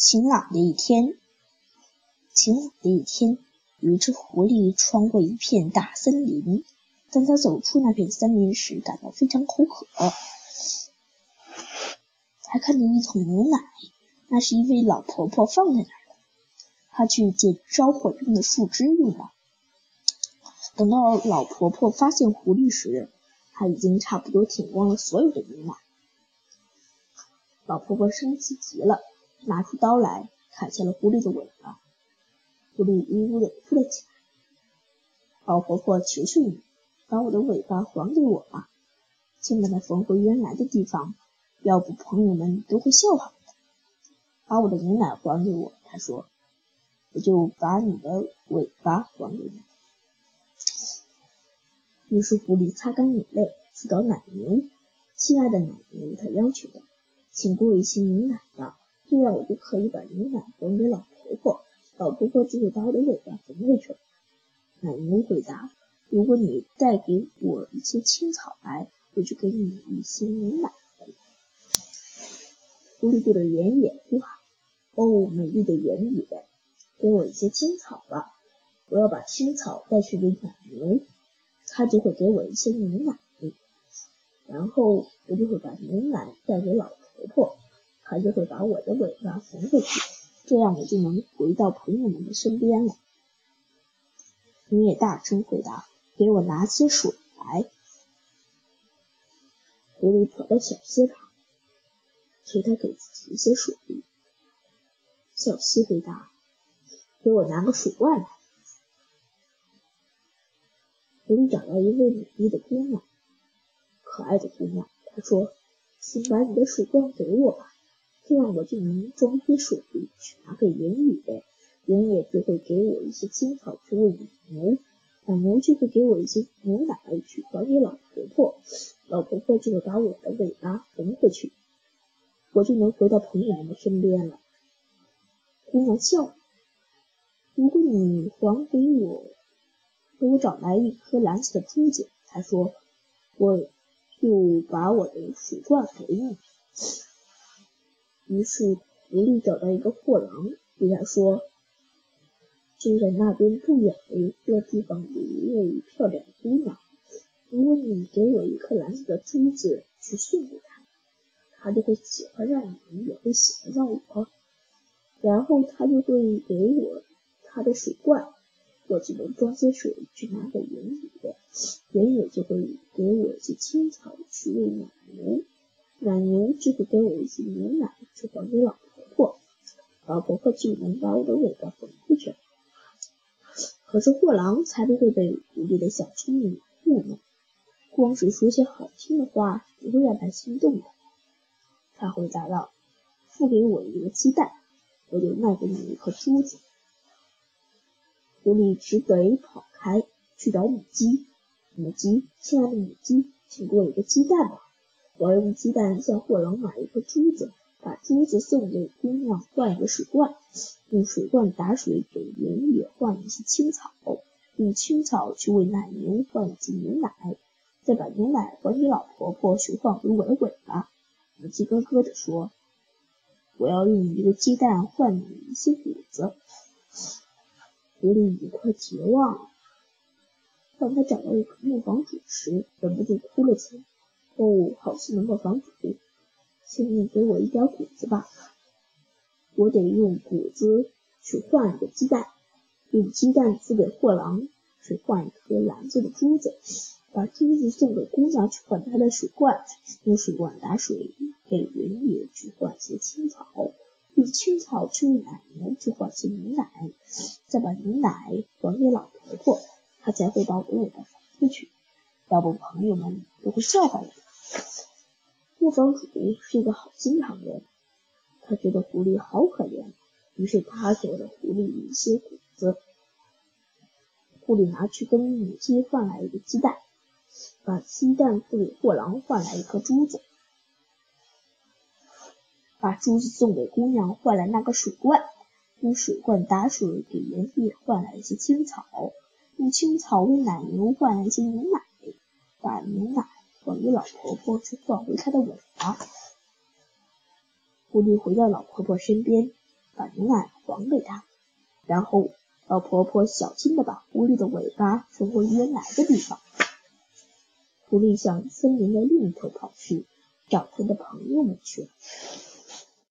晴朗的一天，晴朗的一天，有一只狐狸穿过一片大森林。当它走出那片森林时，感到非常口渴。他看见一桶牛奶，那是一位老婆婆放在那儿的。他去借烧火用的树枝用了。等到老婆婆发现狐狸时，他已经差不多舔光了所有的牛奶。老婆婆生气极了。拿出刀来，砍下了狐狸的尾巴。狐狸呜呜地哭了起来。老婆婆，求求你，把我的尾巴还给我吧，请把它缝回原来的地方，要不朋友们都会笑话我的。把我的牛奶还给我，他说，我就把你的尾巴还给你。于是狐狸擦干眼泪，去找奶牛。亲爱的奶牛，他要求道，请给我一些牛奶吧。这样我就可以把牛奶还给老婆婆，老婆婆就会把我的尾巴缝回去。奶牛回答：“如果你带给我一些青草来，我就给你一些牛奶。”狐狸对着原野呼喊：“哦，美丽的原野，给我一些青草吧！我要把青草带去给奶牛，它就会给我一些牛奶，然后我就会把牛奶带给老。”他就会把我的尾巴缝回去，这样我就能回到朋友们的身边了。你也大声回答：“给我拿些水来。”狐狸跑到小溪旁，求他给自己一些水。小溪回答：“给我拿个水罐来。”狐狸找到一位美丽的姑娘，可爱的姑娘，她说：“请把你的水罐给我吧。”这样我就能装些水去拿给原野，原野就会给我一些青草去喂奶牛，奶牛就会给我一些牛奶去还给老婆婆，老婆婆就会把我的尾巴缝回去，我就能回到朋友们的身边了。姑娘笑，如果你还给我，给我找来一颗蓝色的珠子，她说，我就把我的水罐给你。于是狐狸找到一个货郎，对他说：“就在那边不远的一个地方有一位漂亮的姑娘，如果你给我一颗蓝色的珠子去送给她，她就会喜欢上你，也会喜欢上我，然后她就会给我她的水罐，我就能装些水去拿给原野，原野就会给我一些青草去喂奶牛。”奶牛就会给我一些牛奶去还给老婆婆，老婆婆就能把我的尾巴缝回去。可是货郎才不会被狐狸的小聪明糊弄，光是说些好听的话不会让他心动的。他回答道：“付给我一个鸡蛋，我就卖给你一颗珠子。”狐狸只得跑开去找母鸡。母鸡，亲爱的母鸡，请给我一个鸡蛋吧。我要用鸡蛋向货郎买一颗珠子，把珠子送给姑娘换一个水罐，用水罐打水给原野换一些青草，用青草去喂奶牛换一些牛奶，再把牛奶还给老婆婆去换回我的尾巴。母鸡咯咯地说：“我要用一个鸡蛋换你一些谷子。”狐狸已经快绝望了。当他找到一棵木房主时，忍不住哭了起来。哦，好心的磨坊主，请你给我一点谷子吧。我得用谷子去换一个鸡蛋，用鸡蛋付给货郎去换一颗蓝色的珠子，把珠子送给姑娘去换她的水罐，用水罐打水给原野去换些青草，用青草去喂奶牛去换些牛奶，再把牛奶还给老婆婆，她才会把我的尾巴放回去，要不朋友们都会笑话我。磨坊主是一个好心肠人，他觉得狐狸好可怜，于是他给了狐狸一些谷子。狐狸拿去跟母鸡换来一个鸡蛋，把鸡蛋付给货郎换来一颗珠子，把珠子送给姑娘换来那个水罐，用水罐打水给原野换来一些青草，用青草喂奶牛换来一些牛奶，把牛奶。狐狸老婆婆去换回她的尾巴。狐狸回到老婆婆身边，把牛奶还给她，然后老婆婆小心的把狐狸的尾巴放回原来的地方。狐狸向森林的另一头跑去，找它的朋友们去了。